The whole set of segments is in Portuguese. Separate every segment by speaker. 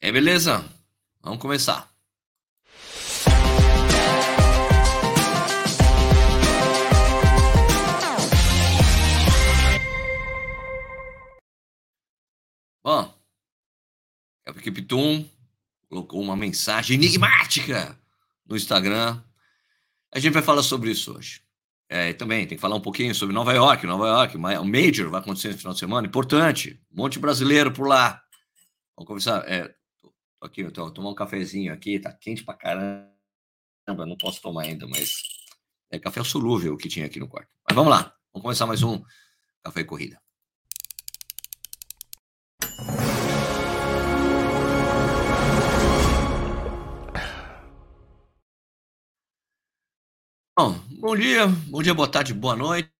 Speaker 1: É beleza? Vamos começar. Bom, a equipe Tum colocou uma mensagem enigmática no Instagram. A gente vai falar sobre isso hoje. É, também tem que falar um pouquinho sobre Nova York. Nova York, o Major vai acontecer no final de semana, importante. Um monte brasileiro por lá. Vamos conversar. É, tô, aqui, tô tomar um cafezinho aqui, tá quente pra caramba. Não posso tomar ainda, mas é café solúvel que tinha aqui no quarto. Mas vamos lá, vamos começar mais um Café e Corrida. Bom, bom dia, bom dia, boa tarde, boa noite.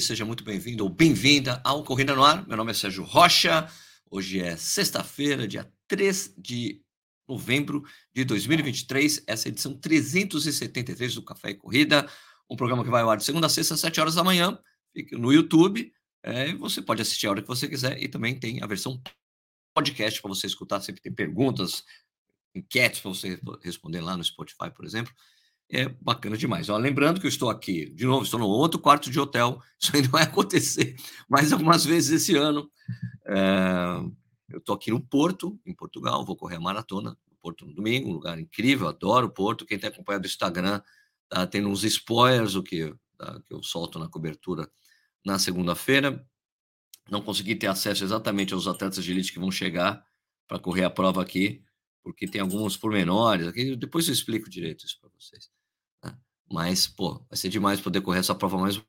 Speaker 1: Seja muito bem-vindo ou bem-vinda ao Corrida no Ar. Meu nome é Sérgio Rocha. Hoje é sexta-feira, dia 3 de novembro de 2023. Essa é edição 373 do Café e Corrida, um programa que vai ao ar de segunda a sexta, às 7 horas da manhã. No YouTube. É, você pode assistir a hora que você quiser e também tem a versão podcast para você escutar. Sempre tem perguntas, enquetes para você responder lá no Spotify, por exemplo é bacana demais. Ó, lembrando que eu estou aqui, de novo, estou no outro quarto de hotel, isso ainda vai acontecer mais algumas vezes esse ano. É, eu estou aqui no Porto, em Portugal, vou correr a maratona no Porto no domingo, um lugar incrível, adoro o Porto. Quem tem acompanhado o Instagram tá tendo uns spoilers o que, tá, que eu solto na cobertura na segunda-feira. Não consegui ter acesso exatamente aos atletas de elite que vão chegar para correr a prova aqui, porque tem alguns pormenores aqui. Depois eu explico direito isso para vocês. Mas, pô, vai ser demais poder correr essa prova mais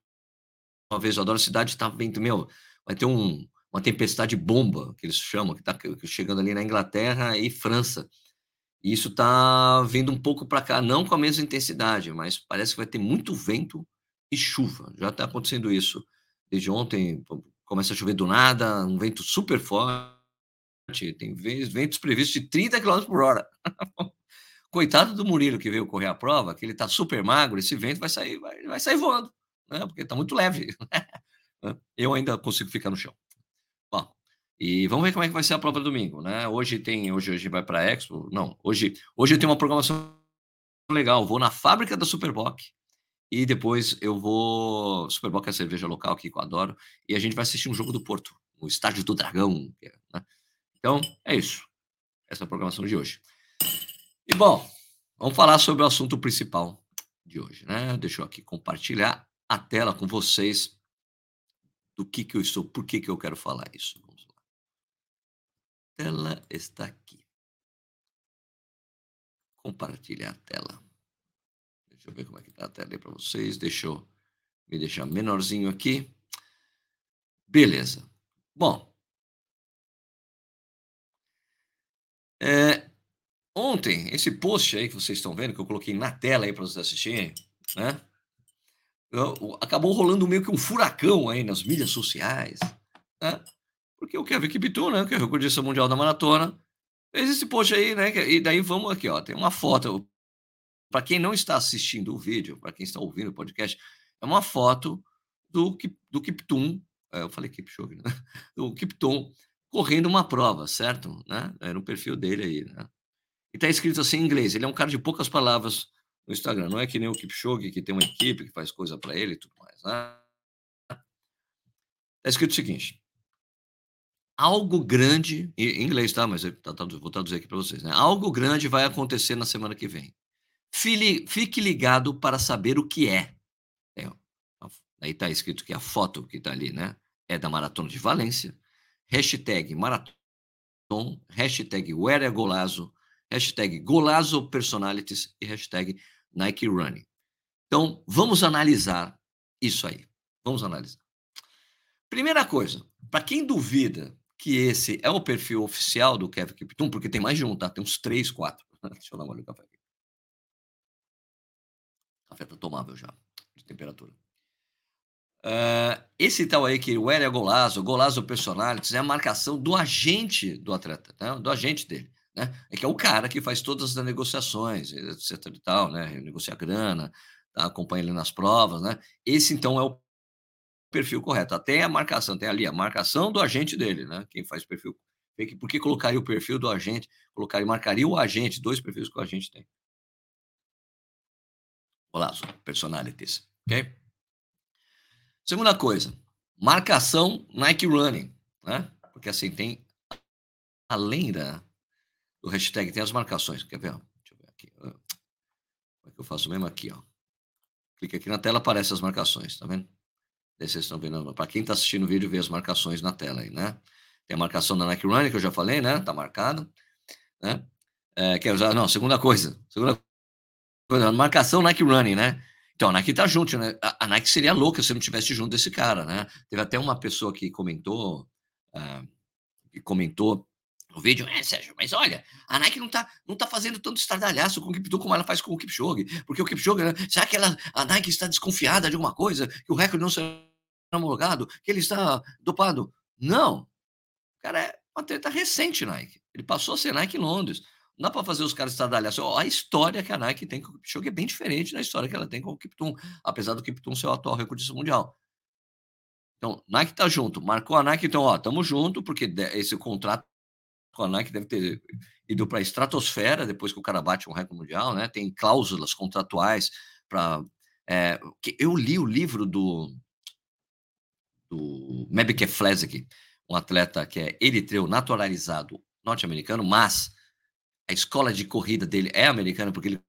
Speaker 1: uma vez. Eu adoro a cidade, tá vendo, meu, vai ter um, uma tempestade bomba, que eles chamam, que tá chegando ali na Inglaterra e França. E isso tá vindo um pouco para cá, não com a mesma intensidade, mas parece que vai ter muito vento e chuva. Já está acontecendo isso desde ontem. Começa a chover do nada, um vento super forte. Tem ventos previstos de 30 km por hora. Coitado do Murilo que veio correr a prova, que ele está super magro, esse vento vai sair, vai, vai sair voando, né? Porque está muito leve. eu ainda consigo ficar no chão. E vamos ver como é que vai ser a prova domingo, né? Hoje tem, hoje hoje vai para Expo. Não, hoje hoje eu tenho uma programação legal. Vou na fábrica da Superboc e depois eu vou Superboc é a cerveja local que eu adoro e a gente vai assistir um jogo do Porto, no estádio do Dragão. Né? Então é isso. Essa é a programação de hoje. E bom, vamos falar sobre o assunto principal de hoje, né? Deixa eu aqui compartilhar a tela com vocês do que que eu estou, por que que eu quero falar isso. Vamos tela está aqui. Compartilhar a tela. Deixa eu ver como é que está a tela aí para vocês. Deixa eu me deixar menorzinho aqui. Beleza. Bom. É, Ontem, esse post aí que vocês estão vendo, que eu coloquei na tela aí para vocês assistirem, né? Acabou rolando meio que um furacão aí nas mídias sociais, né? Porque o Kevin Kipton, né, que é recordista mundial da maratona, fez esse post aí, né? E daí vamos aqui, ó, tem uma foto. Para quem não está assistindo o vídeo, para quem está ouvindo o podcast, é uma foto do, do Kipton, é, eu falei Kipchoge, né? Do Kipton correndo uma prova, certo? Né? Era o perfil dele aí, né? E está escrito assim em inglês. Ele é um cara de poucas palavras no Instagram. Não é que nem o Kipchoge, que tem uma equipe que faz coisa para ele e tudo mais. Né? escrito o seguinte. Algo grande, em inglês, tá? Mas eu vou traduzir aqui para vocês. Né? Algo grande vai acontecer na semana que vem. Fique ligado para saber o que é. aí está escrito que a foto que está ali, né? É da Maratona de Valência. Hashtag Maraton. Hashtag é Golazo hashtag Golazo Personalities e hashtag Nike Running. Então, vamos analisar isso aí. Vamos analisar. Primeira coisa, para quem duvida que esse é o perfil oficial do Kevin Kiptum, porque tem mais de um, tá? Tem uns três, quatro. Deixa eu dar uma olhada no café aqui. Café tá tomável já, de temperatura. Uh, esse tal aí que o Elia Golazo, Golazo Personalities, é a marcação do agente do atleta, né? do agente dele né? É que é o cara que faz todas as negociações, etc e tal, né? Negocia grana, tá? acompanha ele nas provas, né? Esse, então, é o perfil correto. Até a marcação, tem ali a marcação do agente dele, né? Quem faz perfil Por que colocaria o perfil do agente? Colocaria, marcaria o agente, dois perfis que o agente tem. Olá, personalities, ok? Segunda coisa, marcação Nike Running, né? Porque assim, tem, além da, do hashtag, tem as marcações. Quer ver? Deixa eu ver aqui. Como é que eu faço mesmo aqui, ó? Clica aqui na tela, aparece as marcações, tá vendo? Vocês estão vendo. Para quem está assistindo o vídeo, vê as marcações na tela aí, né? Tem a marcação da Nike Running, que eu já falei, né? Tá marcado. Né? É, quer usar, não, segunda coisa. Segunda coisa, marcação Nike Running, né? Então, a Nike tá junto, né? A, Nike seria louca se não tivesse junto desse cara, né? Teve até uma pessoa que comentou, uh, que comentou no vídeo, é, Sérgio, mas olha, a Nike não tá, não tá fazendo tanto estardalhaço com o Kipchoge como ela faz com o Kipchoge, porque o Kipchoge, né, será que ela, a Nike está desconfiada de alguma coisa, que o recorde não será homologado, que ele está dopado? Não, cara, é uma treta recente, Nike. Ele passou a ser Nike em Londres. Não dá para fazer os caras estradalhar. A história que a Nike tem com o Kipchoge é bem diferente da história que ela tem com o Kiptum, apesar do Kiptum ser o atual recordista mundial. Então, Nike tá junto, marcou a Nike, então, ó, tamo junto, porque esse contrato com a Nike deve ter ido para a estratosfera depois que o cara bate um recorde mundial, né? Tem cláusulas contratuais para. É, eu li o livro do, do Mebeke Flesig, um atleta que é eritreu naturalizado norte-americano, mas a escola de corrida dele é americana, porque ele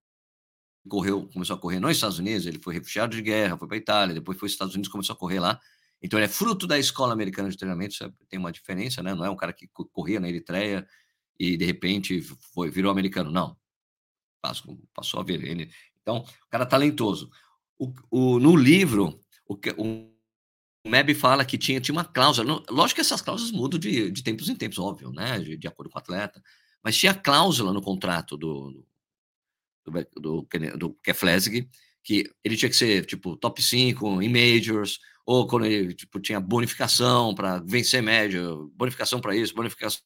Speaker 1: correu, começou a correr nos Estados Unidos, ele foi refugiado de guerra, foi para a Itália, depois foi para os Estados Unidos, começou a correr lá. Então ele é fruto da escola americana de treinamento, tem uma diferença, né? Não é um cara que corria na Eritreia e de repente foi virou americano, não. Passou, passou a ver ele. Então, o cara é talentoso. O, o, no livro, o, o, o MEB fala que tinha, tinha uma cláusula. Lógico que essas cláusulas mudam de, de tempos em tempos, óbvio, né? De, de acordo com o atleta. Mas tinha cláusula no contrato do, do, do, do, Keflezig que ele tinha que ser, tipo, top 5 em majors, ou quando ele tipo, tinha bonificação para vencer médio, bonificação para isso, bonificação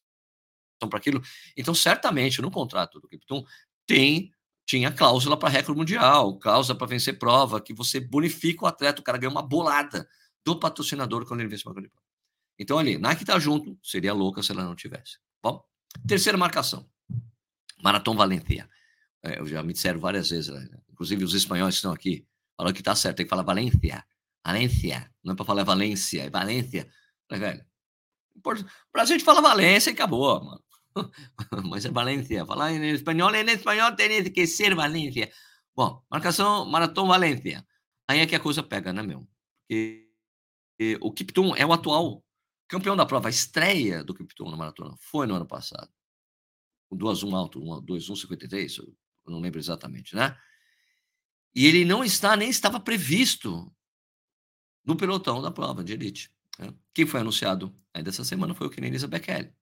Speaker 1: para aquilo. Então, certamente, no contrato do Kipton, tem tinha cláusula para recorde mundial, cláusula para vencer prova, que você bonifica o atleta, o cara ganha uma bolada do patrocinador quando ele vence uma prova. Então, ali, Nike tá junto, seria louca se ela não tivesse. Bom, Terceira marcação. Maratom Valencia. É, eu já me disseram várias vezes, né? inclusive os espanhóis que estão aqui, falam que tá certo, tem que falar Valência. Valência. Não é para falar Valência, é Valência. Mas, velho, pra gente fala Valência e acabou, mano. Mas é Valência. Falar em espanhol, em espanhol tem que ser Valência. Bom, marcação Maratom Valência. Aí é que a coisa pega, né, meu? Porque o Kiptum é o atual Campeão da prova, a estreia do Kipton na maratona foi no ano passado. Com 2-1 alto, 2-1-53, eu não lembro exatamente, né? E ele não está, nem estava previsto no pelotão da prova de elite. Né? Quem foi anunciado ainda essa semana foi o Kenenisa Bekele.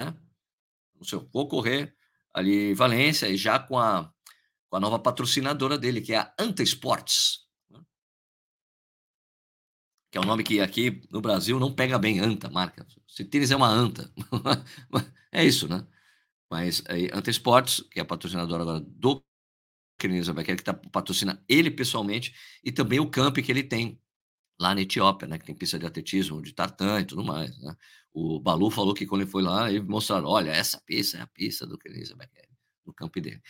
Speaker 1: Né? Anunciou, vou correr ali em Valência e já com a, com a nova patrocinadora dele, que é a Anta Sports que é um nome que aqui no Brasil não pega bem, anta, marca. Se tênis é uma anta. é isso, né? Mas aí, Anta Esportes, que é patrocinadora agora do Kenenisa Bekele, que tá, patrocina ele pessoalmente, e também o camp que ele tem lá na Etiópia, né? Que tem pista de atletismo, de tartan e tudo mais, né? O Balu falou que quando ele foi lá, ele mostraram, olha, essa pista é a pista do Kenenisa Bekele, no camp dele.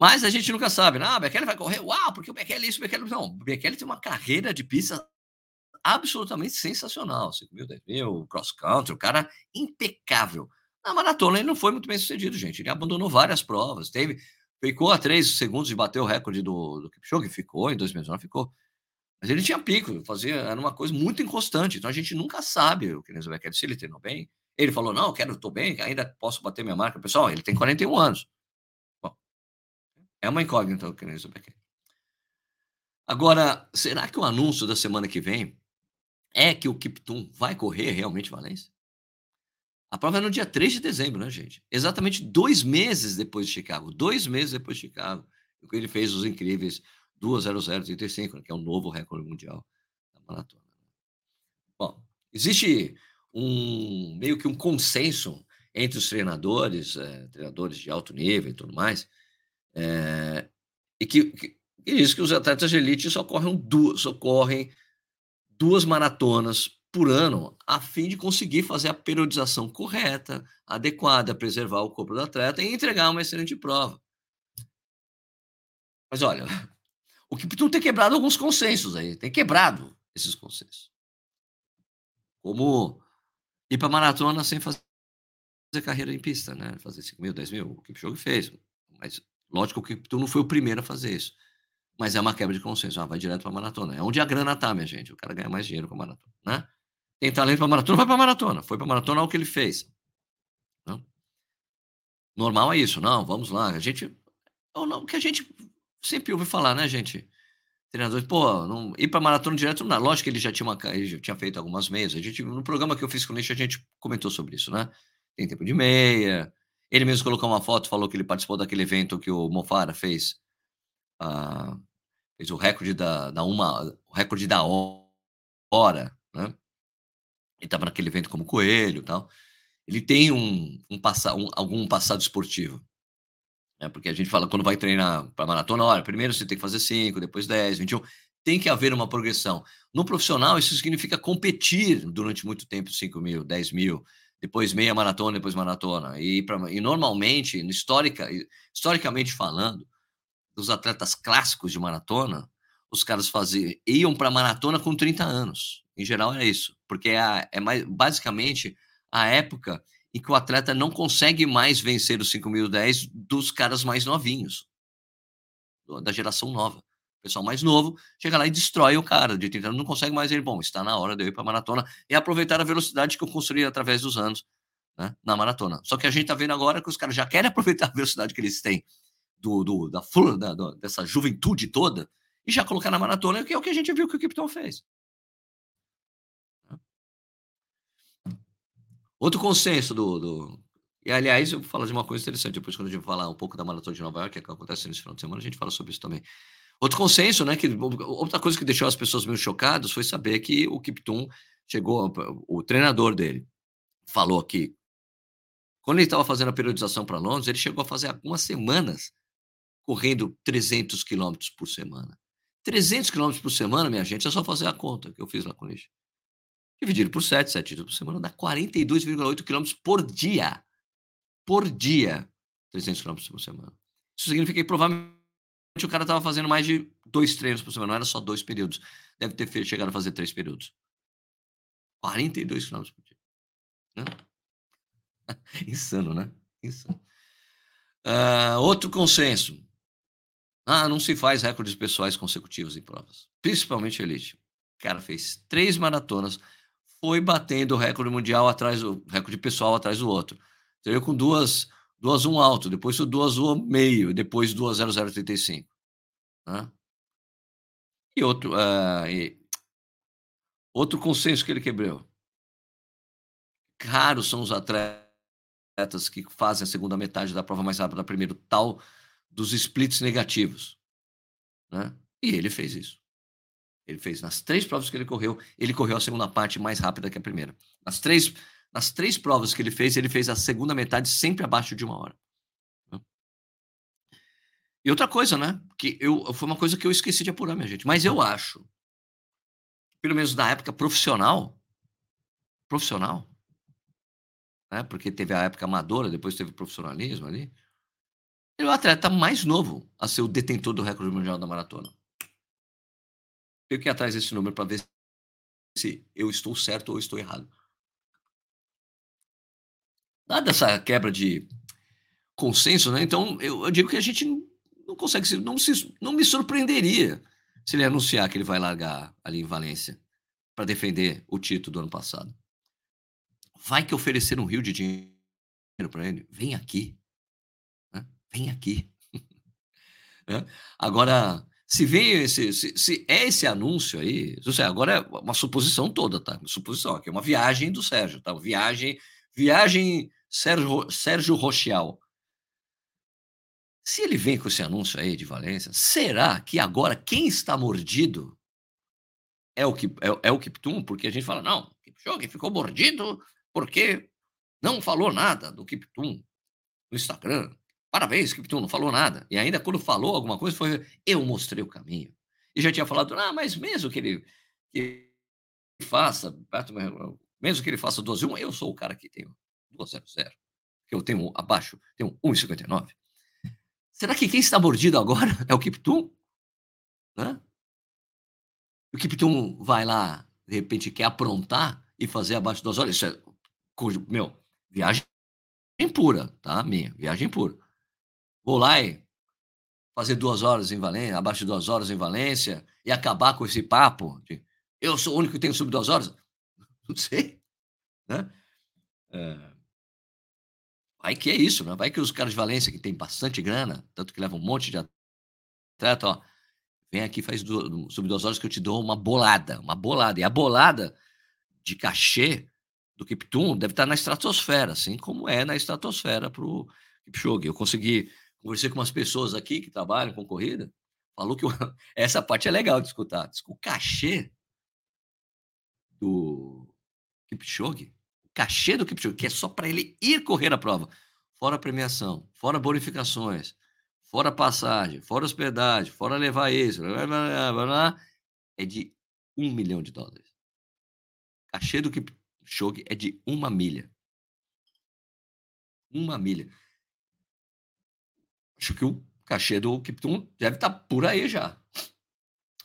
Speaker 1: Mas a gente nunca sabe, né? Ah, Bekele vai correr, uau, porque o Bekele é isso, o Bekele... Não, o Bekele tem uma carreira de pista absolutamente sensacional. 5 mil, 10 mil, cross country, o cara impecável. Na maratona ele não foi muito bem sucedido, gente. Ele abandonou várias provas. Teve, ficou a 3 segundos de bater o recorde do, do Kipchoge, ficou, em 2019 ficou. Mas ele tinha pico, fazia, era uma coisa muito inconstante. Então a gente nunca sabe o que Kenenzo Becker, se ele treinou bem. Ele falou: não, quero, estou bem, ainda posso bater minha marca. Pessoal, ele tem 41 anos. Bom, é uma incógnita o Kenenzo Becker. Agora, será que o anúncio da semana que vem é que o Kiptum vai correr realmente Valência? A prova é no dia 3 de dezembro, né, gente? Exatamente dois meses depois de Chicago. Dois meses depois de Chicago. Ele fez os incríveis 2.0035, né, que é o novo recorde mundial da maratona. Bom, existe um meio que um consenso entre os treinadores, é, treinadores de alto nível e tudo mais, é, e que, que, que diz que os atletas de elite só correm duas, só correm duas maratonas por ano, a fim de conseguir fazer a periodização correta, adequada, preservar o corpo do atleta e entregar uma excelente prova. Mas olha, o Kiptum tem quebrado alguns consensos aí, tem quebrado esses consensos. Como ir para maratona sem fazer carreira em pista, né? Fazer 5 mil, 10 mil, o Kipchoge fez. Mas, lógico que o Kiptum não foi o primeiro a fazer isso. Mas é uma quebra de consenso. Ah, vai direto para maratona. É onde a grana tá, minha gente. O cara ganha mais dinheiro com a maratona, né? Tem talento para maratona, vai para maratona. Foi para maratona, olha o que ele fez. Não? Normal é isso. Não, vamos lá. A gente. O que a gente sempre ouve falar, né, gente? Treinadores, pô, não, ir para maratona direto, não. Lógico que ele já tinha, uma, ele já tinha feito algumas meias. A gente, no programa que eu fiz com o Nish, a gente comentou sobre isso, né? Tem tempo de meia. Ele mesmo colocou uma foto, falou que ele participou daquele evento que o Mofara fez. Uh, fez o recorde da, da uma, o recorde da hora, né? Ele estava naquele evento como coelho, tal. Ele tem um, um, um algum passado esportivo, né? Porque a gente fala quando vai treinar para maratona, olha, primeiro você tem que fazer 5, depois 10, 21. Tem que haver uma progressão. No profissional, isso significa competir durante muito tempo, 5 mil, 10 mil, depois meia maratona, depois maratona. E, pra, e normalmente, historicamente falando, dos atletas clássicos de maratona, os caras faziam, iam para maratona com 30 anos. Em geral é isso, porque é, a, é mais, basicamente a época em que o atleta não consegue mais vencer os 5.010 dos caras mais novinhos, da geração nova. O pessoal mais novo chega lá e destrói o cara de 30 anos, não consegue mais ele. Bom, está na hora de eu ir para maratona e aproveitar a velocidade que eu construí através dos anos né, na maratona. Só que a gente está vendo agora que os caras já querem aproveitar a velocidade que eles têm do, do da da, do, dessa juventude toda, e já colocar na maratona, que é o que a gente viu que o Kipton fez. Outro consenso do, do, E, aliás, eu vou falar de uma coisa interessante, depois quando a gente falar um pouco da Maratona de Nova York, que acontece nesse final de semana, a gente fala sobre isso também. Outro consenso, né, que outra coisa que deixou as pessoas meio chocadas foi saber que o Kipton chegou, o treinador dele falou que quando ele estava fazendo a periodização para Londres, ele chegou a fazer algumas semanas correndo 300 quilômetros por semana. 300 quilômetros por semana, minha gente, é só fazer a conta que eu fiz lá com o Nish. Dividido por 7, 7 dias por semana, dá 42,8 quilômetros por dia. Por dia. 300 quilômetros por semana. Isso significa que provavelmente o cara estava fazendo mais de dois treinos por semana, não era só dois períodos. Deve ter chegado a fazer três períodos. 42 quilômetros por dia. Né? Insano, né? Insano. Uh, outro consenso. Ah, não se faz recordes pessoais consecutivos em provas, principalmente elite. O cara fez três maratonas, foi batendo o recorde mundial atrás do recorde pessoal atrás do outro. Teria com duas, duas um alto, depois duas um meio, depois duas zero zero trinta e cinco. Né? E outro, uh, e outro consenso que ele quebrou. Raros são os atletas que fazem a segunda metade da prova mais rápida primeiro, tal dos splits negativos. Né? E ele fez isso. Ele fez nas três provas que ele correu, ele correu a segunda parte mais rápida que a primeira. Nas três, nas três provas que ele fez, ele fez a segunda metade sempre abaixo de uma hora. Né? E outra coisa, né? Que eu, foi uma coisa que eu esqueci de apurar, minha gente. Mas eu acho, pelo menos da época profissional, profissional, né? Porque teve a época amadora, depois teve o profissionalismo ali. Ele é o atleta mais novo a ser o detentor do recorde mundial da maratona. Tenho que atrás desse número para ver se eu estou certo ou estou errado. Dada essa quebra de consenso, né? Então eu, eu digo que a gente não consegue, não, se, não me surpreenderia se ele anunciar que ele vai largar ali em Valência para defender o título do ano passado. Vai que oferecer um rio de dinheiro para ele. Vem aqui vem aqui. né? Agora, se vem esse, se, se, é esse anúncio aí, agora é uma suposição toda, tá? Uma suposição, aqui é uma viagem do Sérgio, tá? Viagem, viagem Sérgio, Sérgio Rochial. Se ele vem com esse anúncio aí de Valência, será que agora quem está mordido é o, que, é, é o Kiptum? Porque a gente fala, não, Kipchoge ficou mordido porque não falou nada do Kiptum no Instagram. Parabéns, Kipton, não falou nada. E ainda quando falou alguma coisa, foi eu mostrei o caminho. E já tinha falado, ah, mas mesmo que ele, que faça, mesmo que ele faça 12 1, eu sou o cara que tem 200, que eu tenho abaixo, tenho 1,59. Será que quem está mordido agora é o Kiptum? Né? O Kiptum vai lá, de repente quer aprontar e fazer abaixo das horas. Isso é, meu, viagem pura, tá? Minha, viagem pura. Vou lá e fazer duas horas em Valência, abaixo de duas horas em Valência, e acabar com esse papo de eu sou o único que tem sub duas horas? Não sei. Né? É... Vai que é isso, né? Vai que os caras de Valência, que tem bastante grana, tanto que levam um monte de atleta, ó, vem aqui, faz do, sub duas horas que eu te dou uma bolada, uma bolada. E a bolada de cachê do Kiptum deve estar na estratosfera, assim como é na estratosfera para o Kipchoge. Eu consegui Conversei com umas pessoas aqui que trabalham com corrida, falou que essa parte é legal de escutar. O cachê do Kipchoge, o cachê do Kipchoge, que é só para ele ir correr a prova, fora premiação, fora bonificações, fora passagem, fora hospedagem, fora levar isso, blá, blá, blá, é de um milhão de dólares. O cachê do Kipchoge é de uma milha. Uma milha. Acho que o cachê do Kiptum deve estar tá por aí já.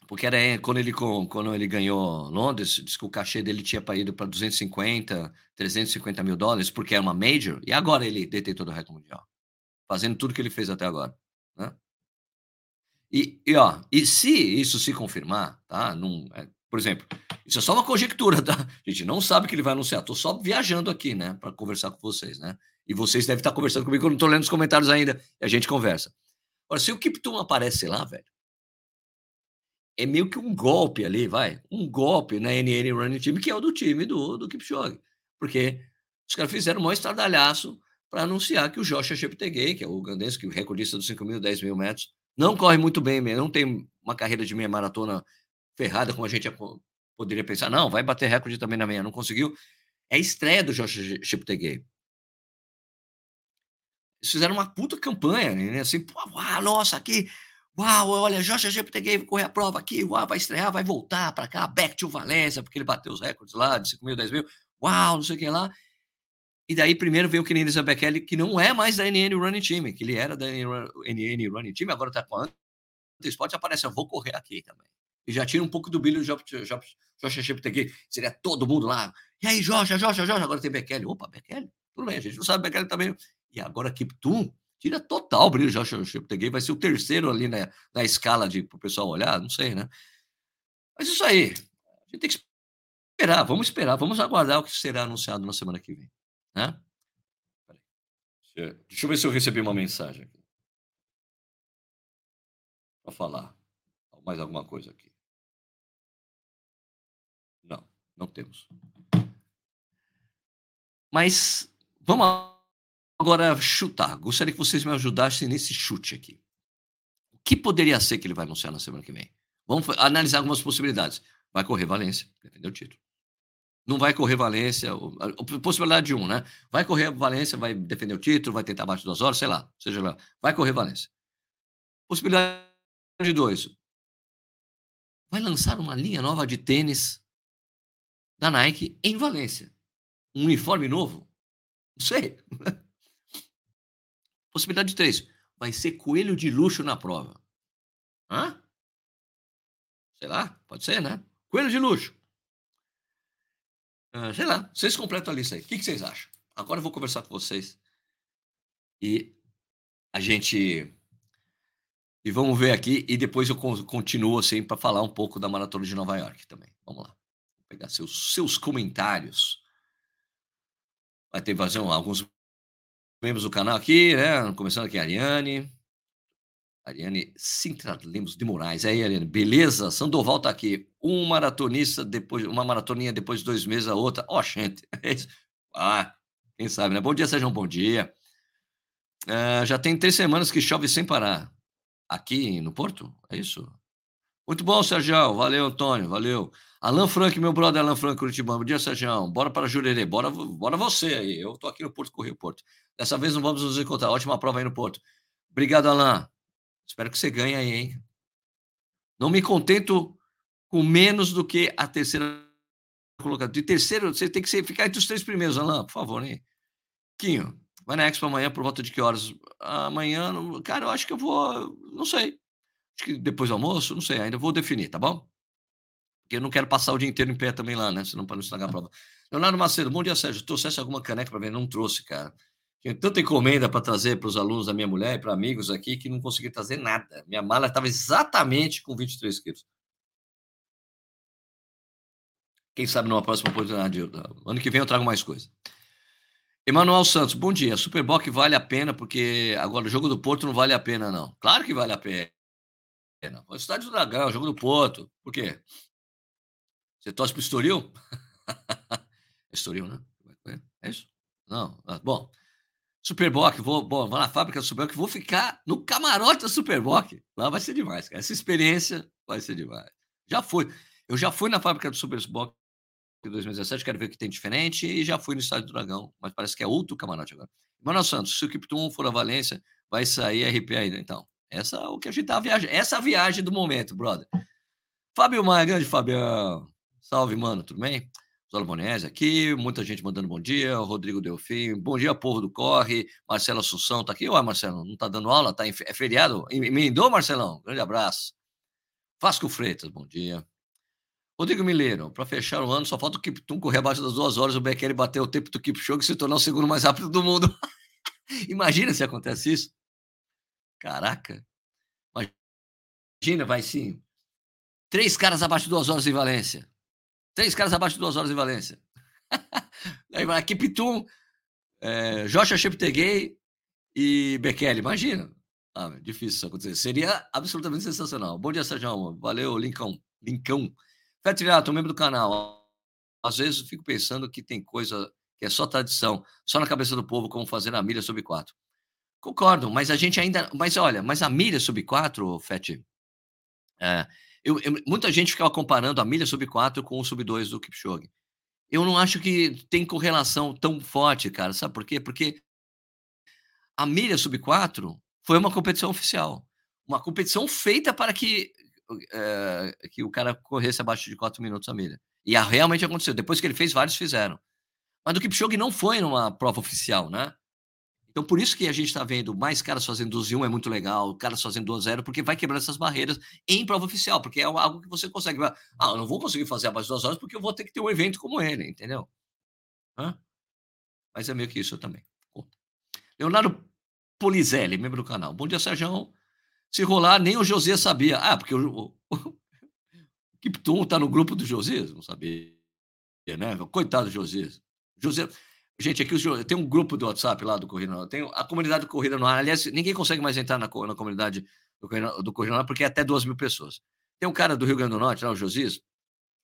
Speaker 1: Porque era quando ele, quando ele ganhou Londres, disse que o cachê dele tinha ido para 250, 350 mil dólares, porque é uma major, e agora ele detentor do recorde mundial. Fazendo tudo que ele fez até agora. Né? E, e, ó, e se isso se confirmar, tá? Num, é, por exemplo, isso é só uma conjectura, tá? A gente não sabe que ele vai anunciar. Estou só viajando aqui, né, para conversar com vocês, né? E vocês devem estar conversando comigo, eu não estou lendo os comentários ainda, e a gente conversa. Agora, se o Kipton aparece lá, velho, é meio que um golpe ali, vai, um golpe na NN Running Team, que é o do time do, do Kipchoge. Porque os caras fizeram um maior estardalhaço para anunciar que o Joshua Cheptegei, que é o ugandense, que é o recordista dos 5 mil, 10 mil metros, não corre muito bem, não tem uma carreira de meia maratona ferrada como a gente poderia pensar. Não, vai bater recorde também na meia, não conseguiu. É a estreia do Joshua Cheptegei. Eles fizeram uma puta campanha, né? Assim, pô, uau, nossa, aqui, uau, olha, Jorge Cheptegei vai correr a prova aqui, uau, vai estrear, vai voltar para cá, back to Valência, porque ele bateu os recordes lá de 5 mil, 10 mil, uau, não sei o que lá. E daí primeiro veio o Kenny Zambekele, que não é mais da NN Running Team, que ele era da NN Running Team, agora tá com a Sport aparece, eu vou correr aqui também. E já tira um pouco do brilho do Jorge Cheptegei, seria todo mundo lá. E aí, Jorge, Jorge, Jorge, agora tem Bekele. Opa, Bekele? Tudo bem, a gente não sabe Bekele também. E agora Kiptum tira total o brilho já Cheptegei, vai ser o terceiro ali na, na escala de para o pessoal olhar, não sei, né? Mas isso aí, a gente tem que esperar, vamos esperar, vamos aguardar o que será anunciado na semana que vem, né? Deixa eu ver se eu recebi uma mensagem aqui. Para falar mais alguma coisa aqui. Não, não temos. Mas vamos Agora, chutar. Gostaria que vocês me ajudassem nesse chute aqui. O que poderia ser que ele vai anunciar na semana que vem? Vamos analisar algumas possibilidades. Vai correr Valência, defender o título. Não vai correr Valência, possibilidade de um, né? Vai correr Valência, vai defender o título, vai tentar abaixo duas horas, sei lá, seja lá. Vai correr Valência. Possibilidade de dois. Vai lançar uma linha nova de tênis da Nike em Valência. Um uniforme novo? Não sei. Possibilidade de três. Vai ser coelho de luxo na prova. Hã? Sei lá, pode ser, né? Coelho de luxo. Ah, sei lá, vocês completam a lista aí. O que, que vocês acham? Agora eu vou conversar com vocês. E a gente. E vamos ver aqui. E depois eu continuo assim para falar um pouco da Maratona de Nova York também. Vamos lá. Vou pegar seus, seus comentários. Vai ter fazer alguns membros do canal aqui, né? Começando aqui, a Ariane. Ariane Sintra Lemos de Moraes. Aí, Ariane, beleza? Sandoval tá aqui. Um maratonista depois, uma maratoninha depois de dois meses, a outra. Ó, oh, gente. ah, quem sabe, né? Bom dia, Sérgio, bom dia. Uh, já tem três semanas que chove sem parar. Aqui no Porto? É isso? Muito bom, Sérgio. Valeu, Antônio. Valeu. Alan Frank, meu brother Alan Frank, Curitiba. Bom dia, Sérgio. Bora para Jurerê. Bora, bora você aí. Eu tô aqui no Porto Correio Porto. Dessa vez não vamos nos encontrar. Ótima prova aí no Porto. Obrigado, Alan. Espero que você ganhe aí, hein? Não me contento com menos do que a terceira colocado. De terceiro, você tem que ficar entre os três primeiros, Alain, por favor, hein? Quinho, vai na Expo amanhã por volta de que horas? Amanhã, cara, eu acho que eu vou, não sei. Acho que depois do almoço, não sei, ainda vou definir, tá bom? Porque eu não quero passar o dia inteiro em pé também lá, né? Senão para não estragar a prova. Leonardo Macedo, bom dia, Sérgio. Trouxesse alguma caneca para ver? Não trouxe, cara. Tinha tanta encomenda para trazer para os alunos da minha mulher e para amigos aqui que não consegui trazer nada. Minha mala estava exatamente com 23 quilos. Quem sabe numa próxima oportunidade, ano que vem eu trago mais coisa. Emanuel Santos, bom dia. Superboc vale a pena, porque agora o jogo do Porto não vale a pena, não. Claro que vale a pena. O estádio do Dragão, o jogo do Porto. Por quê? Você torce pro Estoril? Estoril, né? É isso? Não. Ah, bom, Superboc, vou, bom, vou na fábrica do Superboc, vou ficar no camarote da Superboc. Lá vai ser demais, cara. Essa experiência vai ser demais. Já fui. Eu já fui na fábrica do Superboc em 2017, quero ver o que tem diferente, e já fui no Estádio do Dragão, mas parece que é outro camarote agora. Manoel Santos, se o Kipton for a Valência, vai sair RP ainda. Então, essa é o que a gente tá viajando. Essa é a viagem do momento, brother. Fábio Maia, grande Fabião. Salve, mano, tudo bem? Zola Bonese aqui, muita gente mandando bom dia, Rodrigo Delfim, bom dia, povo do Corre, Marcelo Assunção tá aqui. Ué, Marcelo, não tá dando aula? Tá em, é feriado? Emendou, Marcelão? Grande abraço. Vasco Freitas, bom dia. Rodrigo Mileiro, para fechar o ano, só falta o Kiptum correr abaixo das duas horas, o Bekele bater o tempo do Kipchoge e se tornar o segundo mais rápido do mundo. Imagina se acontece isso. Caraca. Imagina, vai sim. Três caras abaixo de duas horas em Valência. Três caras abaixo de duas horas em Valência. Aí vai Kiptum, é, Joshua Cheptegei e Bekele. Imagina. Ah, difícil isso acontecer. Seria absolutamente sensacional. Bom dia, Sérgio. Valeu, Lincoln. Lincoln. Fetrinato, membro do canal. Às vezes eu fico pensando que tem coisa que é só tradição, só na cabeça do povo, como fazer a milha sub 4. Concordo, mas a gente ainda. Mas olha, mas a milha sub 4, Fete, é, eu, eu, muita gente ficava comparando a milha sub 4 com o sub 2 do Kipchoge. Eu não acho que tem correlação tão forte, cara. Sabe por quê? Porque a milha sub 4 foi uma competição oficial. Uma competição feita para que é, que o cara corresse abaixo de 4 minutos a milha. E realmente aconteceu. Depois que ele fez, vários fizeram. Mas do Kipchoge não foi numa prova oficial, né? Então, por isso que a gente está vendo mais caras fazendo 12 1 é muito legal, caras fazendo 12 0, porque vai quebrando essas barreiras em prova oficial, porque é algo que você consegue. Ah, eu não vou conseguir fazer abaixo 2 horas porque eu vou ter que ter um evento como ele, entendeu? Hã? Mas é meio que isso também. Leonardo Polizelli, membro do canal. Bom dia, Sérgio. Se rolar, nem o José sabia. Ah, porque o, o, o Kiptum está no grupo do José, não sabia, né? Coitado do José. José. Gente, aqui tem um grupo do WhatsApp lá do Corrida no Ar. Tem a comunidade do Corrida no Ar. Aliás, ninguém consegue mais entrar na, na comunidade do Corrida, do Corrida no Ar porque é até duas mil pessoas. Tem um cara do Rio Grande do Norte, lá, o Josias,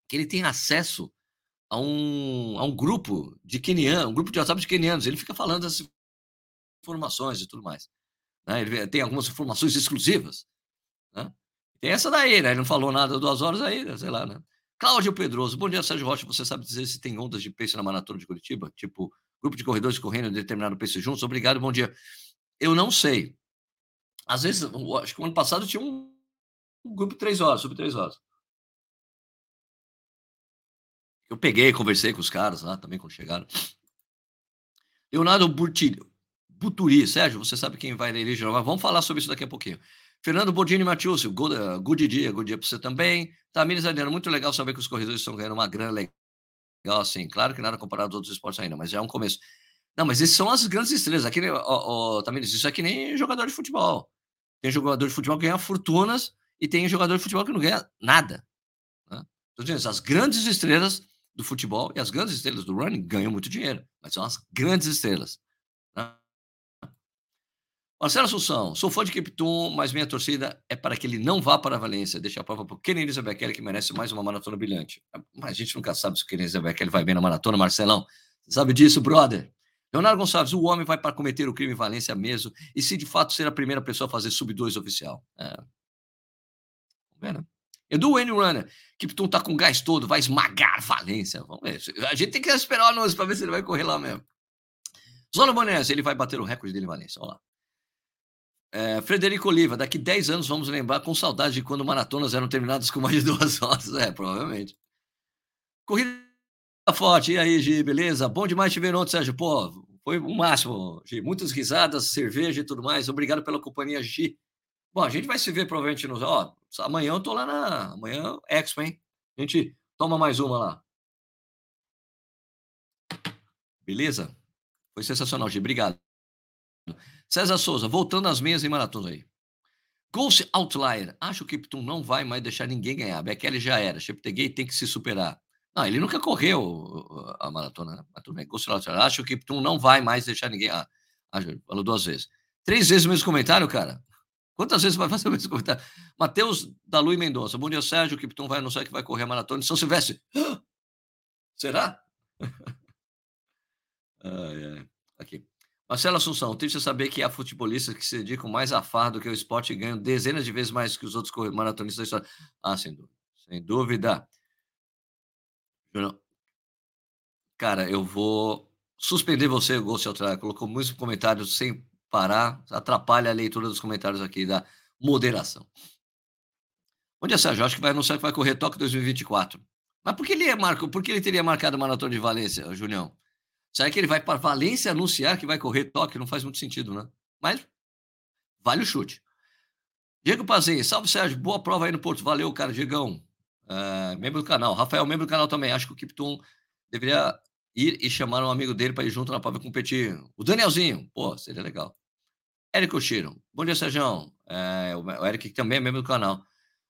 Speaker 1: que ele tem acesso a um, a um grupo de quenianos, um grupo de WhatsApp de quenianos. Ele fica falando as informações e tudo mais. Né? Ele tem algumas informações exclusivas. Né? Tem essa daí, né? Ele não falou nada duas horas aí, sei lá, né? Cláudio Pedroso, bom dia, Sérgio Rocha. Você sabe dizer se tem ondas de pace na maratona de Curitiba? Tipo, grupo de corredores correndo em determinado pace juntos? Obrigado, bom dia. Eu não sei. Às vezes, acho que o ano passado tinha um, um grupo de três horas, sobre três horas. Eu peguei, conversei com os caras lá também quando chegaram. Leonardo Burtilho. Buturi. Sérgio, você sabe quem vai eleger? Mas vamos falar sobre isso daqui a pouquinho. Fernando Bodini Matiusi, good, good dia, good dia para você também. Tamires Adriano, muito legal saber que os corredores estão ganhando uma grana legal, assim. Claro que nada comparado aos outros esportes ainda, mas já é um começo. Não, mas esses são as grandes estrelas. Aqui, ó, ó, Tamires, isso é que nem jogador de futebol. Tem jogador de futebol que ganha fortunas e tem jogador de futebol que não ganha nada. Né? As grandes estrelas do futebol e as grandes estrelas do running ganham muito dinheiro, mas são as grandes estrelas. Marcelo Assunção, sou fã de Kipton, mas minha torcida é para que ele não vá para a Valência. Deixa a prova para o Kenny Elizabeth que merece mais uma maratona brilhante. Mas a gente nunca sabe se o Kenny Elizabeth vai bem na maratona, Marcelão. Você sabe disso, brother? Leonardo Gonçalves, o homem vai para cometer o crime em Valência mesmo, e se de fato ser a primeira pessoa a fazer sub-2 oficial. É. Né? Edu Wayne Runner, Kipton tá com gás todo, vai esmagar Valência. Vamos ver. A gente tem que esperar o anúncio para ver se ele vai correr lá mesmo. Zona Bonese, ele vai bater o recorde dele em Valência. Olha lá. É, Frederico Oliva, daqui 10 anos vamos lembrar com saudade de quando maratonas eram terminadas com mais de duas horas. É, provavelmente. Corrida forte. E aí, Gi, beleza? Bom demais te ver ontem, Sérgio. Pô, foi o máximo, Gi. Muitas risadas, cerveja e tudo mais. Obrigado pela companhia, Gi. Bom, a gente vai se ver provavelmente no. Ó, amanhã eu tô lá na. Amanhã, Expo, hein? A gente toma mais uma lá. Beleza? Foi sensacional, Gi. Obrigado. César Souza, voltando às meias e maratonas aí. Ghost Outlier. Acho que o Kipton não vai mais deixar ninguém ganhar. Bekele já era. Cheptegei tem que se superar. Não, ele nunca correu a maratona, né? Mas tudo bem. Ghost Outlier. Acho que o Kipton não vai mais deixar ninguém. Ah, falou duas vezes. Três vezes o mesmo comentário, cara? Quantas vezes vai fazer o mesmo comentário? Matheus da Lui Mendonça. Bom dia, Sérgio. O Kipton vai anunciar que vai correr a maratona de São Silvestre. Será? ai, ai. Aqui. Marcelo Assunção, triste saber que há futebolistas que se dedicam mais a fardo do que o esporte e ganham dezenas de vezes mais que os outros maratonistas da história. Ah, sem dúvida. Sem dúvida. Cara, eu vou suspender você, Ghost Altrar. Colocou muitos comentários sem parar, atrapalha a leitura dos comentários aqui da moderação. Onde é Sérgio? Acho que vai anunciar que vai correr Tóquio 2024. Mas por que ele, é marco, por que ele teria marcado a maratona de Valência, Julião? Será que ele vai para Valência anunciar que vai correr Tóquio? Não faz muito sentido, né? Mas vale o chute. Diego Pazei, salve Sérgio, boa prova aí no Porto. Valeu, cara, Diegão. Uh, membro do canal. Rafael, membro do canal também. Acho que o Kipton deveria ir e chamar um amigo dele para ir junto na prova competir. O Danielzinho, pô, seria legal. Érico Oshiro, bom dia, Sérgio. É, o Eric também é membro do canal.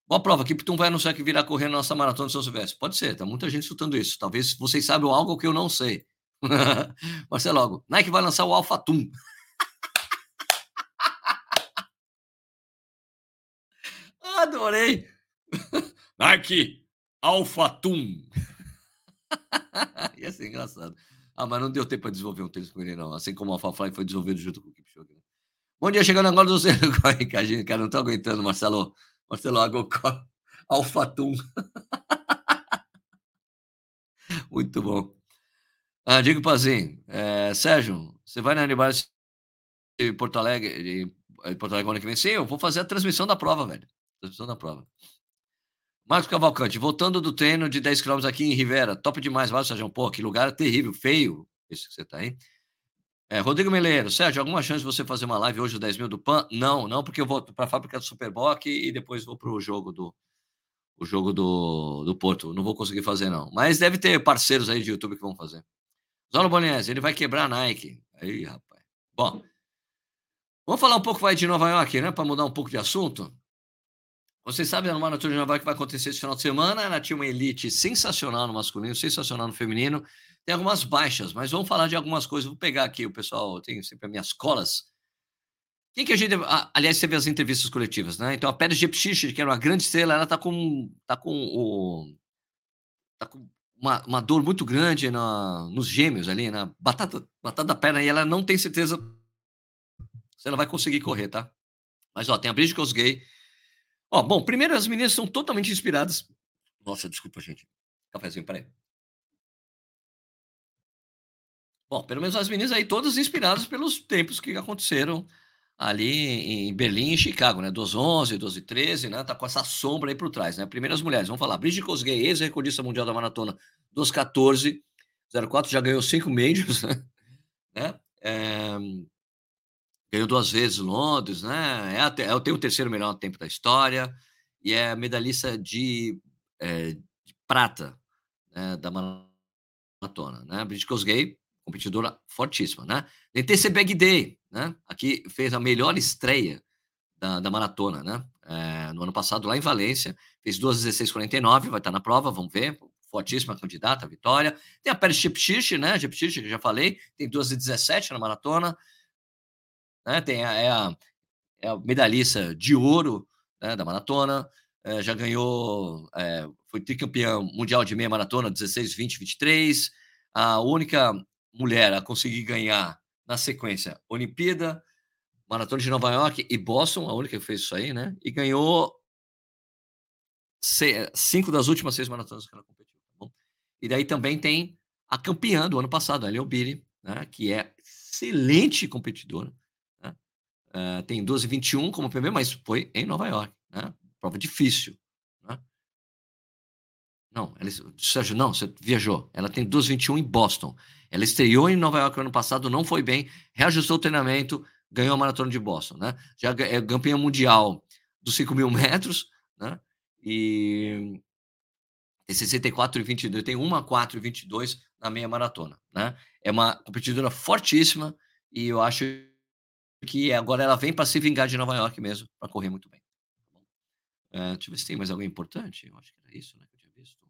Speaker 1: Boa prova, Kipton vai anunciar que virá correr na nossa maratona de São Silvestre. Pode ser, tá muita gente escutando isso. Talvez vocês saibam algo que eu não sei. Marcelo. Nike vai lançar o Alpha Tum. Adorei. Nike Alpha Tum. Ia ser engraçado. Ah, mas não deu tempo para desenvolver um tênis com ele, não. Assim como o Alpha Fly foi desenvolvido junto com o Kipchoge. Né? Bom dia, chegando agora do centro. Cara, não tô aguentando, Marcelo. Marcelo, água Alpha Tum. Muito bom. Ah, digo Pazin, é, Sérgio, você vai na aniversário de Porto Alegre, de Porto Alegre ano que vem? Sim, eu vou fazer a transmissão da prova, velho. Transmissão da prova. Marcos Cavalcante, voltando do treino de 10 km aqui em Rivera, top demais, vai, Sérgio. Pô, que lugar terrível, feio, esse que você tá aí. É, Rodrigo Meleiro, Sérgio, alguma chance de você fazer uma live hoje, o 10 mil do PAN? Não, não, porque eu vou para a fábrica do Superboc e depois vou para o jogo do o jogo do, do Porto. Não vou conseguir fazer, não. Mas deve ter parceiros aí de YouTube que vão fazer. Zolo Bonese, ele vai quebrar a Nike. Aí, rapaz. Bom, vamos falar um pouco vai, de Nova York, né? Para mudar um pouco de assunto. Vocês sabem, a Maratona de Nova York vai acontecer esse final de semana. Ela tinha uma elite sensacional no masculino, sensacional no feminino. Tem algumas baixas, mas vamos falar de algumas coisas. Vou pegar aqui, o pessoal tem sempre as minhas colas. Quem que a gente. Aliás, você vê as entrevistas coletivas, né? Então, a Pérez Jepchich, que era uma grande estrela, ela tá com. tá com o. tá com uma, uma dor muito grande na, nos gêmeos ali, na batata, batata da perna, e ela não tem certeza se ela vai conseguir correr, tá? Mas, ó, tem a Bridget Cosgay. Ó, bom, primeiro as meninas são totalmente inspiradas. Nossa, desculpa, gente. Cafézinho, peraí. Bom, pelo menos as meninas aí todas inspiradas pelos tempos que aconteceram ali em Berlim e Chicago, né? Dos 11, 12, 13, né? Tá com essa sombra aí por trás, né? Primeiras mulheres, vamos falar. Bridget Kosgei, ex-recordista mundial da maratona dos 14, 04, já ganhou cinco majors, né? É, ganhou duas vezes Londres, né? É, até, é o terceiro melhor tempo da história e é medalhista de, é, de prata né? da maratona, né? Bridget Kosgei, competidora fortíssima, né? NTC Bag Day, né? Aqui fez a melhor estreia da, da maratona, né? É, no ano passado, lá em Valência, fez 2,16,49, vai estar na prova, vamos ver. Fortíssima candidata vitória. Tem a Pérez Chipchich, né? Chipchich, que já falei, tem 2,17 na maratona. Né? Tem a, é a, é a medalhista de ouro né, da maratona. É, já ganhou, é, foi tricampeã mundial de meia maratona, 16, 20, 23. A única mulher a conseguir ganhar na sequência Olimpíada, Maratona de Nova York e Boston, a única que fez isso aí, né? E ganhou cinco das últimas seis maratonas que ela competiu. Tá? E daí também tem a campeã do ano passado, a Leobiri, né? que é excelente competidora. Né? Uh, tem 12,21 como PB, mas foi em Nova York. Né? Prova difícil. Não, ela, Sérgio, não, você viajou. Ela tem 2,21 em Boston. Ela estreou em Nova York no ano passado, não foi bem, reajustou o treinamento, ganhou a maratona de Boston, né? Já é campeã mundial dos 5 mil metros, né? E tem 64 e 22, tem uma 4 e 22 na meia maratona, né? É uma competidora fortíssima e eu acho que agora ela vem para se vingar de Nova York mesmo, para correr muito bem. É, deixa eu ver se tem mais alguém importante. Eu acho que era isso, né? Que eu tinha visto.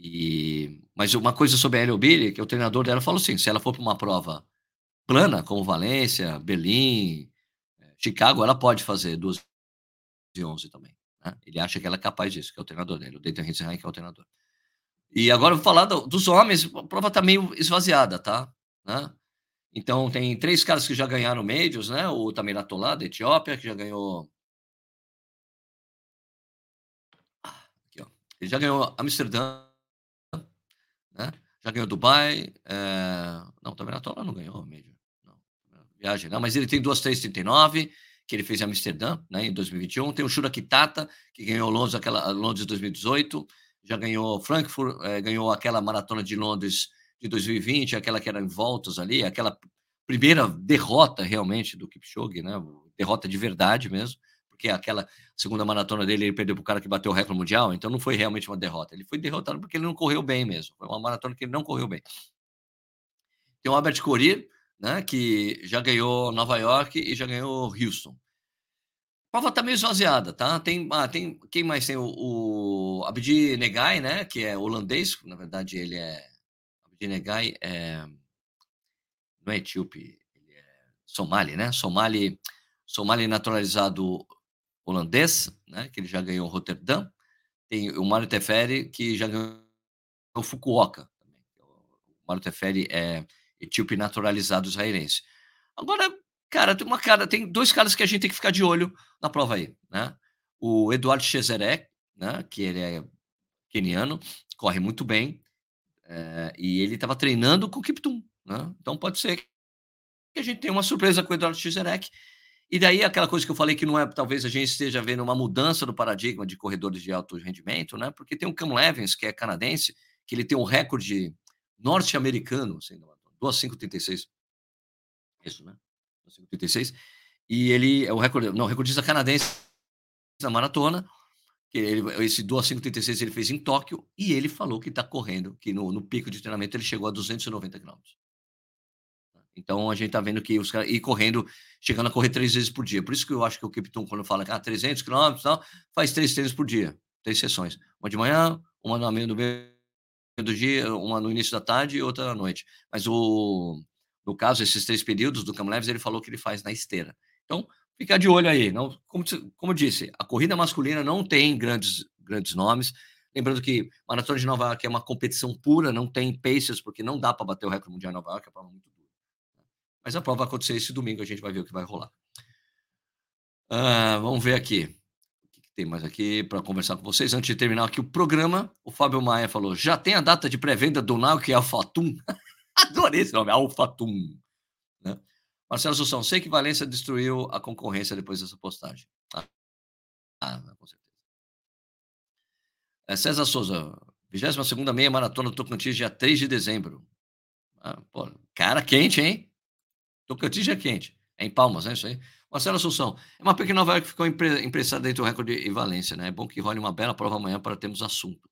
Speaker 1: E, mas uma coisa sobre a Elio Billy, que o treinador dela falou assim: se ela for para uma prova plana, como Valência, Berlim, é, Chicago, ela pode fazer 2 e 11 também. Né? Ele acha que ela é capaz disso, que é o treinador dele, o Dayton Hitzenheim, que é o treinador. E agora eu vou falar do, dos homens, a prova está meio esvaziada, tá? Né? Então, tem três caras que já ganharam Majors, né? O Tamiratolá, da Etiópia, que já ganhou. Ah, aqui, ó. Ele já ganhou Amsterdã? Já ganhou Dubai. É... Não, Tamiratolá não ganhou Major. Não, viagem, não, mas ele tem duas 339 que ele fez em Amsterdã, né, em 2021. Tem o Shura Kitata, que ganhou Londres, aquela Londres 2018 já ganhou Frankfurt, é, ganhou aquela maratona de Londres de 2020, aquela que era em voltas ali, aquela primeira derrota realmente do Kipchoge, né? Derrota de verdade mesmo, porque aquela segunda maratona dele ele perdeu para o cara que bateu o recorde mundial, então não foi realmente uma derrota. Ele foi derrotado porque ele não correu bem mesmo. Foi uma maratona que ele não correu bem. Tem o Albert Corir, né, que já ganhou Nova York e já ganhou Houston. A prova tá meio esvaziada, tá? Tem, ah, tem quem mais tem o, o Abdi Negai, né? Que é holandês, na verdade ele é Abdi Negai é não é etíope, é somali, né? Somali, somali naturalizado holandês, né? Que ele já ganhou Roterdã. Tem o Mário Teferi que já ganhou Fukuoka. O Mário Teferi é etíope naturalizado israelense. Agora Cara, tem uma cara, tem dois caras que a gente tem que ficar de olho na prova aí, né? O Eduardo Cesarek, né? Que ele é keniano, corre muito bem, é, e ele estava treinando com o Kiptum, né? Então pode ser que a gente tenha uma surpresa com o Eduardo Cesarek. E daí aquela coisa que eu falei que não é, talvez a gente esteja vendo uma mudança do paradigma de corredores de alto rendimento, né? Porque tem o Cam Levens, que é canadense, que ele tem um recorde norte-americano, assim, 2,536. Isso, né? 56. E ele é o recorde, não, recordista canadense na maratona. Que ele, esse do 536 ele fez em Tóquio e ele falou que está correndo, que no, no, pico de treinamento ele chegou a 290 quilômetros. Então a gente está vendo que os caras e correndo, chegando a correr três vezes por dia. Por isso que eu acho que o Kipton, quando fala que ah, 300 quilômetros, faz três treinos por dia, três sessões, uma de manhã, uma no meio do meio do dia, uma no início da tarde e outra à noite. Mas o no caso, esses três períodos do Cam Leves, ele falou que ele faz na esteira. Então, fica de olho aí. Não, como, como disse, a corrida masculina não tem grandes, grandes nomes. Lembrando que Maratona de Nova York é uma competição pura, não tem paces, porque não dá para bater o recorde mundial em Nova York, é muito. Mas a prova vai acontecer esse domingo, a gente vai ver o que vai rolar. Uh, vamos ver aqui. O que, que tem mais aqui para conversar com vocês? Antes de terminar aqui o programa, o Fábio Maia falou: já tem a data de pré-venda do Nike Alphatum? Adorei esse nome, Alfatum. Né? Marcelo Sussão, sei que Valência destruiu a concorrência depois dessa postagem. Ah, ah com certeza. É, César Souza, 22 meia maratona do Tocantins, dia 3 de dezembro. Ah, pô, cara quente, hein? Tocantins é quente. É em Palmas, né? Isso aí. Marcelo Assunção, é uma pequena Nova que ficou impressada dentro do recorde e Valência, né? É bom que role uma bela prova amanhã para termos assunto.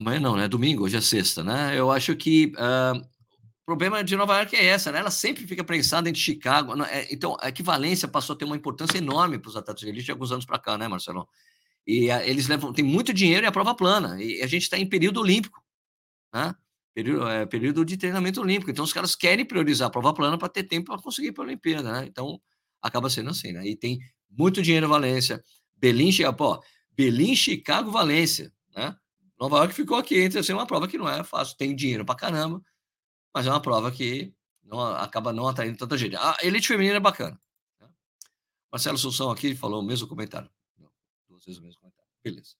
Speaker 1: Amanhã não, né? Domingo, hoje é sexta, né? Eu acho que uh, o problema de Nova York é essa, né? Ela sempre fica prensada em Chicago. É, então, a equivalência passou a ter uma importância enorme para os atletas de elite alguns anos para cá, né, Marcelo? E uh, eles levam, tem muito dinheiro e a prova plana. E a gente está em período olímpico, né? Período, é, período de treinamento olímpico. Então, os caras querem priorizar a prova plana para ter tempo para conseguir para a Olimpíada, né? Então, acaba sendo assim, né? E tem muito dinheiro em Valência. Berlim, pô, Berlim, Chicago, Valência, né? Nova York ficou aqui entre assim, uma prova que não é fácil, tem dinheiro pra caramba, mas é uma prova que não, acaba não atraindo tanta gente. A elite feminina é bacana. Né? Marcelo Sussão aqui falou o mesmo comentário. Duas vezes o mesmo comentário. Beleza.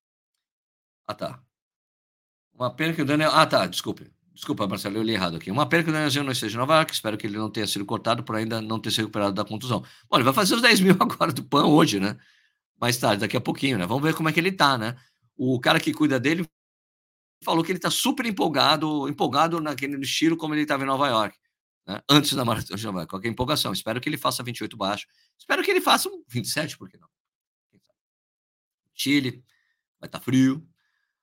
Speaker 1: Ah, tá. Uma pena que o Daniel. Ah, tá, desculpe. Desculpa, Marcelo, eu li errado aqui. Uma pena que o Danielzinho não esteja em Nova York. Espero que ele não tenha sido cortado por ainda não ter se recuperado da contusão. Bom, ele vai fazer os 10 mil agora do PAN hoje, né? mais tarde, daqui a pouquinho, né? Vamos ver como é que ele tá, né? O cara que cuida dele falou que ele tá super empolgado, empolgado naquele estilo como ele estava em Nova York, né? Antes da maratona de Nova York. Qualquer empolgação. Espero que ele faça 28 baixo. Espero que ele faça um 27, por que não? Chile, vai estar tá frio.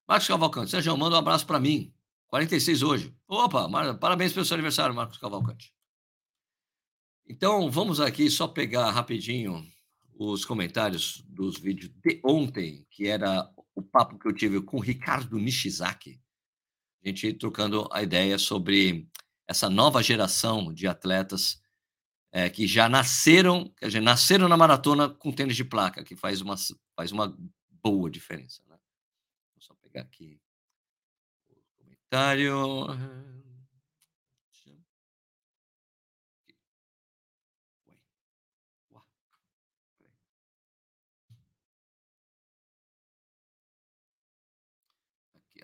Speaker 1: Marcos Cavalcante, Sérgio, manda um abraço para mim. 46 hoje. Opa, parabéns pelo seu aniversário, Marcos Cavalcante. Então, vamos aqui só pegar rapidinho os comentários dos vídeos de ontem, que era o papo que eu tive com o Ricardo Nishizaki. A gente trocando a ideia sobre essa nova geração de atletas é, que já nasceram, quer dizer, nasceram na maratona com tênis de placa, que faz uma, faz uma boa diferença. Né? Vou só pegar aqui comentário.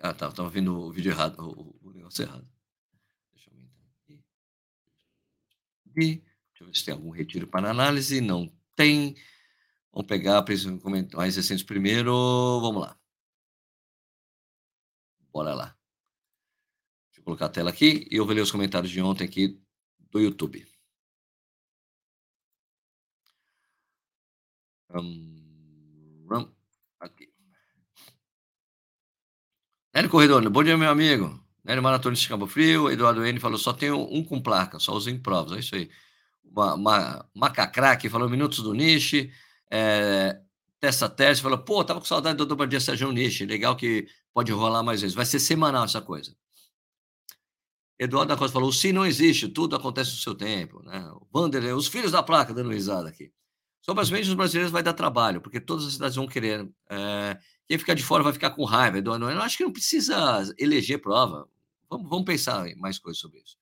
Speaker 1: Ah, tá. Estava vendo o vídeo errado, o, o, negócio errado. Deixa eu aumentar aqui. Deixa eu ver se tem algum retiro para análise. Não tem. Vamos pegar mais recentes primeiro. Vamos lá. Bora lá. Eu colocar a tela aqui e eu vou ler os comentários de ontem aqui do YouTube. Um, aqui. Nélio Corredor, bom dia, meu amigo. Nélio Maratona de Cabo Frio, Eduardo N falou, só tenho um com placa, só uso em provas, é isso aí. Uma, uma, Macacraque falou, minutos do Niche. É, Tessa Teste falou, pô, tava com saudade do Dobradinha Sérgio Niche, legal que pode rolar mais vezes. Vai ser semanal essa coisa. Eduardo da Costa falou, sim, não existe, tudo acontece no seu tempo. Né? O Wanderlei, os filhos da placa dando risada aqui. Sobre as meias dos brasileiros vai dar trabalho, porque todas as cidades vão querer. É, quem ficar de fora vai ficar com raiva do Eu acho que não precisa eleger prova. Vamos, vamos pensar em mais coisas sobre isso.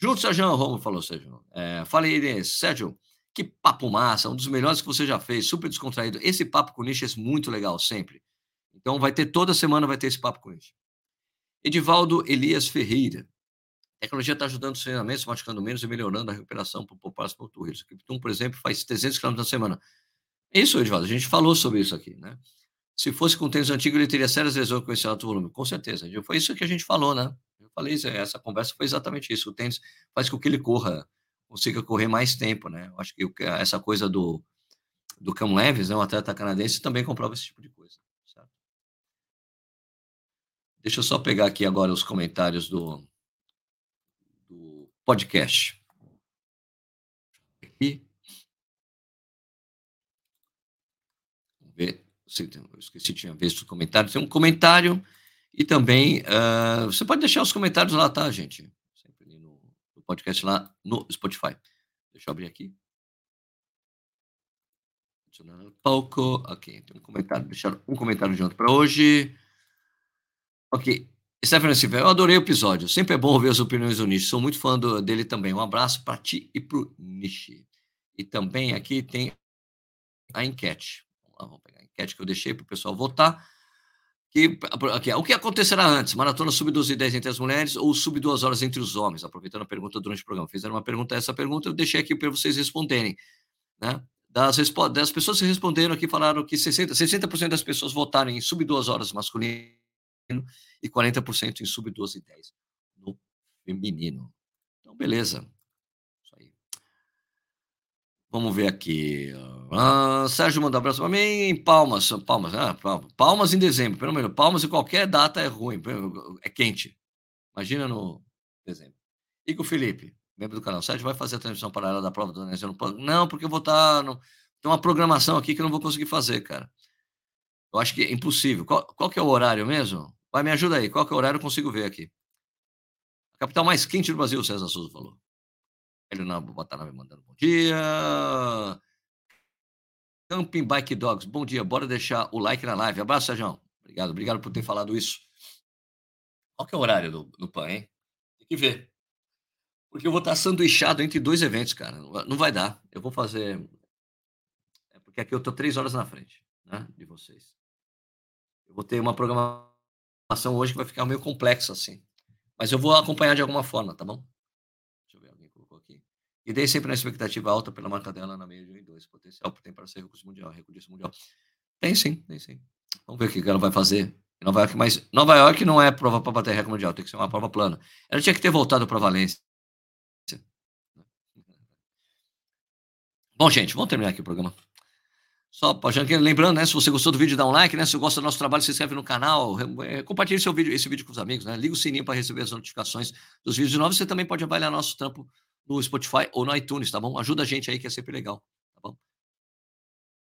Speaker 1: Junto, Sérgio Romo falou, Sérgio. É, fala aí, Sérgio, que papo massa, um dos melhores que você já fez, super descontraído. Esse papo com nicho é muito legal, sempre. Então vai ter, toda semana vai ter esse papo com nicho. Edivaldo Elias Ferreira. Tecnologia está ajudando os treinamentos, machucando menos e melhorando a recuperação para o próximo tour. O Krypton, por exemplo, faz 300 km na semana. É isso, Edivaldo, a gente falou sobre isso aqui, né? Se fosse com tênis antigo, ele teria sérias lesões com esse alto volume. Com certeza. Foi isso que a gente falou, né? Eu falei, essa conversa foi exatamente isso. O tênis faz com que ele corra, consiga correr mais tempo, né? Eu acho que essa coisa do, do Cam Leves, né, um atleta canadense, também comprova esse tipo de coisa. Certo? Deixa eu só pegar aqui agora os comentários do podcast. Aqui. Vamos ver eu esqueci, tinha visto o comentário. Tem um comentário e também uh, você pode deixar os comentários lá, tá, gente? Sempre no, no podcast lá no Spotify. Deixa eu abrir aqui. Pouco. Ok, tem um comentário. Deixar um comentário ontem para hoje. Ok. Stephanie Silva, eu adorei o episódio. Sempre é bom ouvir as opiniões do Nishi. Sou muito fã do, dele também. Um abraço para ti e para o Nishi. E também aqui tem a enquete. Vamos lá, vamos pegar enquete que eu deixei para o pessoal votar. Aqui, o que acontecerá antes? Maratona sub 12 e 10 entre as mulheres ou sub 2 horas entre os homens? Aproveitando a pergunta durante o programa. Fizeram uma pergunta, essa pergunta eu deixei aqui para vocês responderem. Né? Das, das pessoas que responderam aqui falaram que 60%, 60 das pessoas votaram em sub 2 horas masculino e 40% em sub 12 e 10 no feminino. Então, beleza. Vamos ver aqui. Ah, Sérgio manda um abraço para mim. Palmas, palmas, ah, palmas em dezembro, pelo menos. Palmas em qualquer data é ruim, é quente. Imagina no dezembro. E com o Felipe, membro do canal. Sérgio vai fazer a transmissão paralela da prova do Enem. Não, não, porque eu vou estar. Tá no... Tem uma programação aqui que eu não vou conseguir fazer, cara. Eu acho que é impossível. Qual, qual que é o horário mesmo? Vai, me ajuda aí. Qual que é o horário? Eu consigo ver aqui. A capital mais quente do Brasil, César Souza falou. Helena Watanabe mandando bom dia. Camping Bike Dogs, bom dia. Bora deixar o like na live. Abraço, Sérgio. Obrigado, obrigado por ter falado isso. Qual que é o horário do, do PAN, hein? Tem que ver. Porque eu vou estar sanduichado entre dois eventos, cara. Não vai dar. Eu vou fazer. É porque aqui eu estou três horas na frente né, de vocês. Eu vou ter uma programação hoje que vai ficar meio complexa assim. Mas eu vou acompanhar de alguma forma, tá bom? E dei sempre na expectativa alta pela marca dela na meia de 1 e 2. Potencial tem para ser recurso mundial, recurso mundial. Tem sim, tem sim. Vamos ver o que ela vai fazer Nova York, mas Nova York não é prova para bater recorde mundial, tem que ser uma prova plana. Ela tinha que ter voltado para Valência. Bom, gente, vamos terminar aqui o programa. Só, lembrando, né, se você gostou do vídeo, dá um like, né? Se você gosta do nosso trabalho, se inscreve no canal, é, compartilhe seu vídeo, esse vídeo com os amigos, né? Liga o sininho para receber as notificações dos vídeos novos. Você também pode avaliar nosso trampo no Spotify ou no iTunes, tá bom? Ajuda a gente aí, que é sempre legal, tá bom?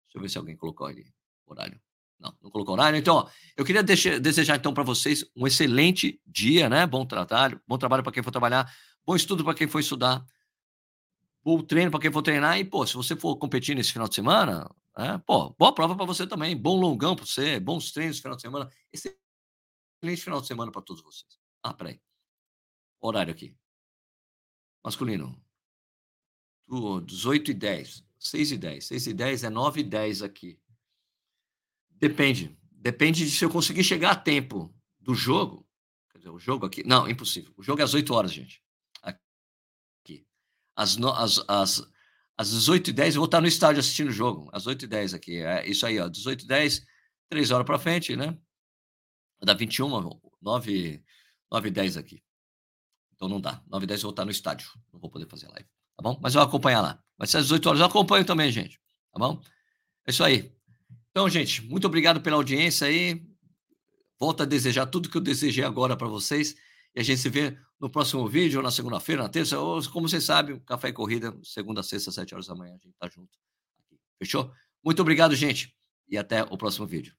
Speaker 1: Deixa eu ver se alguém colocou ali horário. Não, não colocou horário. Então, ó, eu queria deixar, desejar então para vocês um excelente dia, né? Bom trabalho, bom trabalho para quem for trabalhar, bom estudo para quem for estudar, bom treino para quem for treinar e, pô, se você for competir nesse final de semana, é, pô, boa prova para você também. Bom longão para você, bons treinos no final de semana. Excelente final de semana para todos vocês. Ah, peraí. Horário aqui. Masculino. 18 e 10. 6 e 10. 6 e 10 é 9 e 10 aqui. Depende. Depende de se eu conseguir chegar a tempo do jogo. Quer dizer, o jogo aqui. Não, impossível. O jogo é às 8 horas, gente. Aqui. Às, no... às, às 18h10 eu vou estar no estádio assistindo o jogo. Às 8h10 aqui. É isso aí, ó. 18h10, 3 horas para frente, né? Da 21, 9, 9 10 aqui. Então não dá. 9 10 eu vou estar no estádio. Não vou poder fazer live. Tá bom? Mas eu vou acompanhar lá. Mas se às 18 horas eu acompanho também, gente. Tá bom? É isso aí. Então, gente, muito obrigado pela audiência aí. Volto a desejar tudo que eu desejei agora para vocês. E a gente se vê no próximo vídeo, ou na segunda-feira, na terça, ou como vocês sabem, Café e Corrida, segunda, sexta, sete horas da manhã, a gente tá junto. Fechou? Muito obrigado, gente, e até o próximo vídeo.